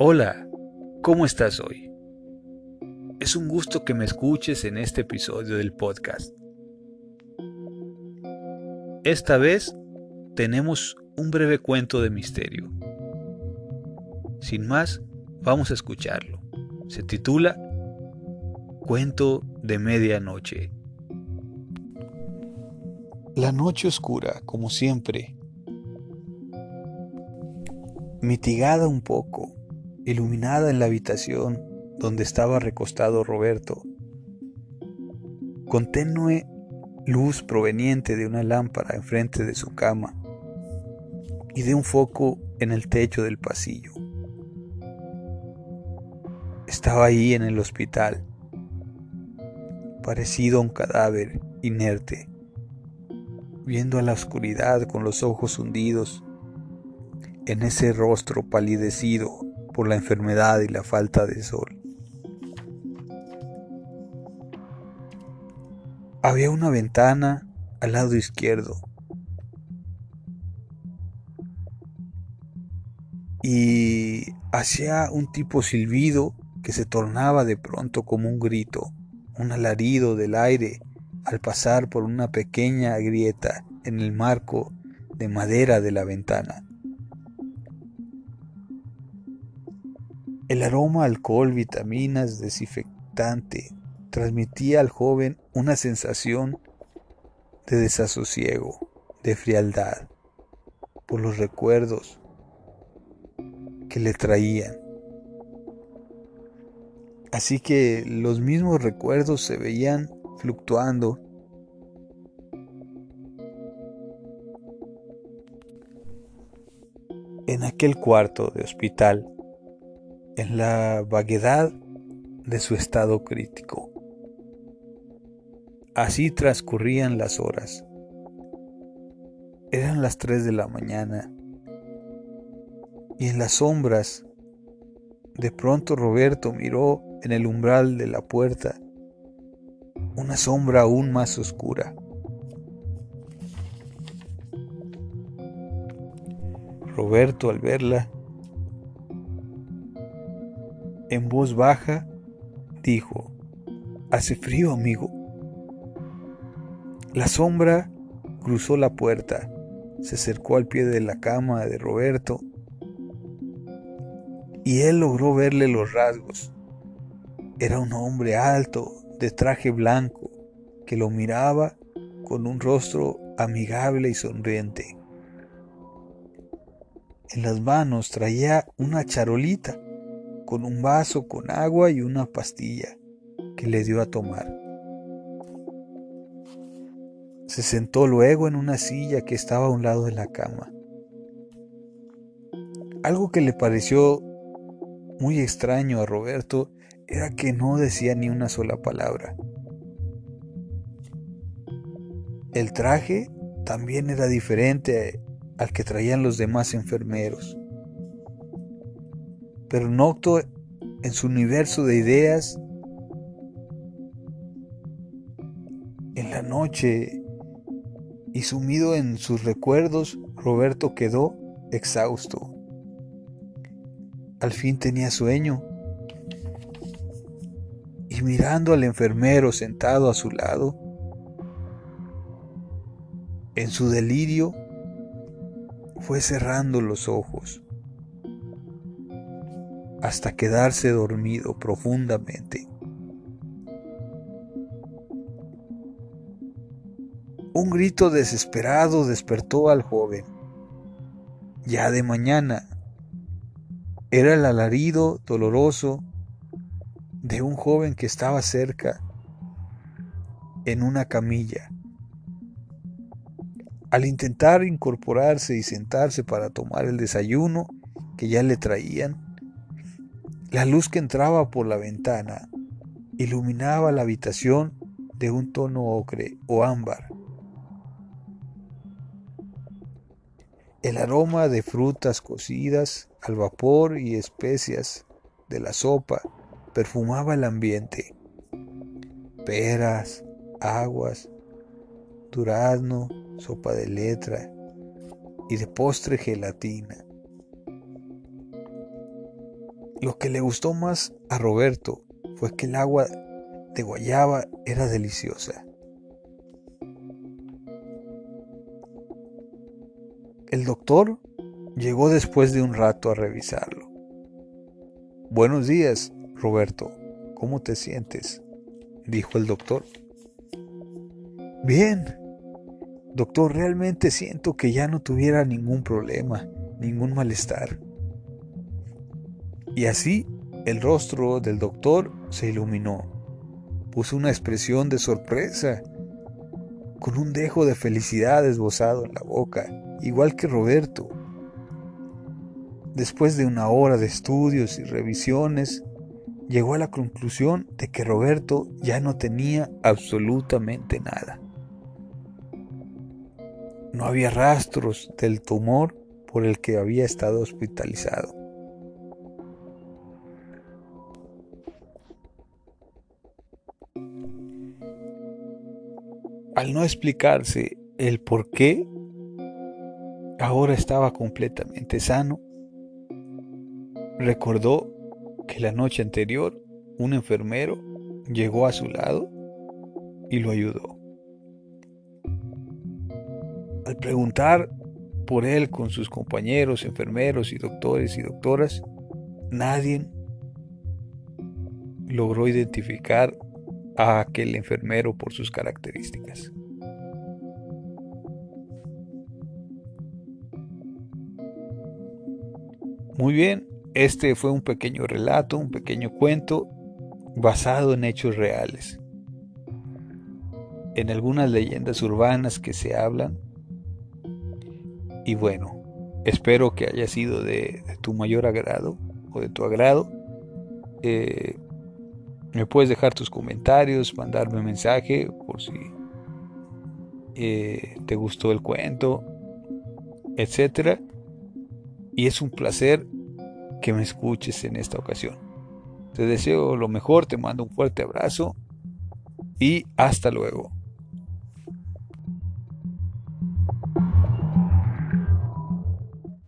Hola, ¿cómo estás hoy? Es un gusto que me escuches en este episodio del podcast. Esta vez tenemos un breve cuento de misterio. Sin más, vamos a escucharlo. Se titula Cuento de Medianoche. La noche oscura, como siempre, mitigada un poco iluminada en la habitación donde estaba recostado Roberto, con tenue luz proveniente de una lámpara enfrente de su cama y de un foco en el techo del pasillo. Estaba ahí en el hospital, parecido a un cadáver inerte, viendo a la oscuridad con los ojos hundidos en ese rostro palidecido por la enfermedad y la falta de sol. Había una ventana al lado izquierdo y hacía un tipo silbido que se tornaba de pronto como un grito, un alarido del aire al pasar por una pequeña grieta en el marco de madera de la ventana. El aroma alcohol, vitaminas, desinfectante transmitía al joven una sensación de desasosiego, de frialdad, por los recuerdos que le traían. Así que los mismos recuerdos se veían fluctuando en aquel cuarto de hospital en la vaguedad de su estado crítico. Así transcurrían las horas. Eran las tres de la mañana y en las sombras de pronto Roberto miró en el umbral de la puerta una sombra aún más oscura. Roberto al verla en voz baja, dijo, Hace frío, amigo. La sombra cruzó la puerta, se acercó al pie de la cama de Roberto y él logró verle los rasgos. Era un hombre alto, de traje blanco, que lo miraba con un rostro amigable y sonriente. En las manos traía una charolita con un vaso con agua y una pastilla que le dio a tomar. Se sentó luego en una silla que estaba a un lado de la cama. Algo que le pareció muy extraño a Roberto era que no decía ni una sola palabra. El traje también era diferente al que traían los demás enfermeros. Pero Nocto, en su universo de ideas, en la noche. Y sumido en sus recuerdos, Roberto quedó exhausto. Al fin tenía sueño. Y mirando al enfermero sentado a su lado, en su delirio fue cerrando los ojos hasta quedarse dormido profundamente. Un grito desesperado despertó al joven. Ya de mañana era el alarido doloroso de un joven que estaba cerca en una camilla. Al intentar incorporarse y sentarse para tomar el desayuno que ya le traían, la luz que entraba por la ventana iluminaba la habitación de un tono ocre o ámbar. El aroma de frutas cocidas al vapor y especias de la sopa perfumaba el ambiente. Peras, aguas, durazno, sopa de letra y de postre gelatina. Lo que le gustó más a Roberto fue que el agua de guayaba era deliciosa. El doctor llegó después de un rato a revisarlo. Buenos días, Roberto. ¿Cómo te sientes? dijo el doctor. Bien. Doctor, realmente siento que ya no tuviera ningún problema, ningún malestar. Y así el rostro del doctor se iluminó. Puso una expresión de sorpresa, con un dejo de felicidad esbozado en la boca, igual que Roberto. Después de una hora de estudios y revisiones, llegó a la conclusión de que Roberto ya no tenía absolutamente nada. No había rastros del tumor por el que había estado hospitalizado. Al no explicarse el por qué, ahora estaba completamente sano. Recordó que la noche anterior un enfermero llegó a su lado y lo ayudó. Al preguntar por él con sus compañeros, enfermeros y doctores y doctoras, nadie logró identificar a aquel enfermero por sus características. Muy bien, este fue un pequeño relato, un pequeño cuento basado en hechos reales, en algunas leyendas urbanas que se hablan. Y bueno, espero que haya sido de, tu mayor agrado o de tu agrado. Eh, me puedes dejar tus comentarios, mandarme un mensaje por si eh, te gustó el cuento, etcétera. Y es un placer que me escuches en esta ocasión. Te deseo lo mejor, te mando un fuerte abrazo y hasta luego.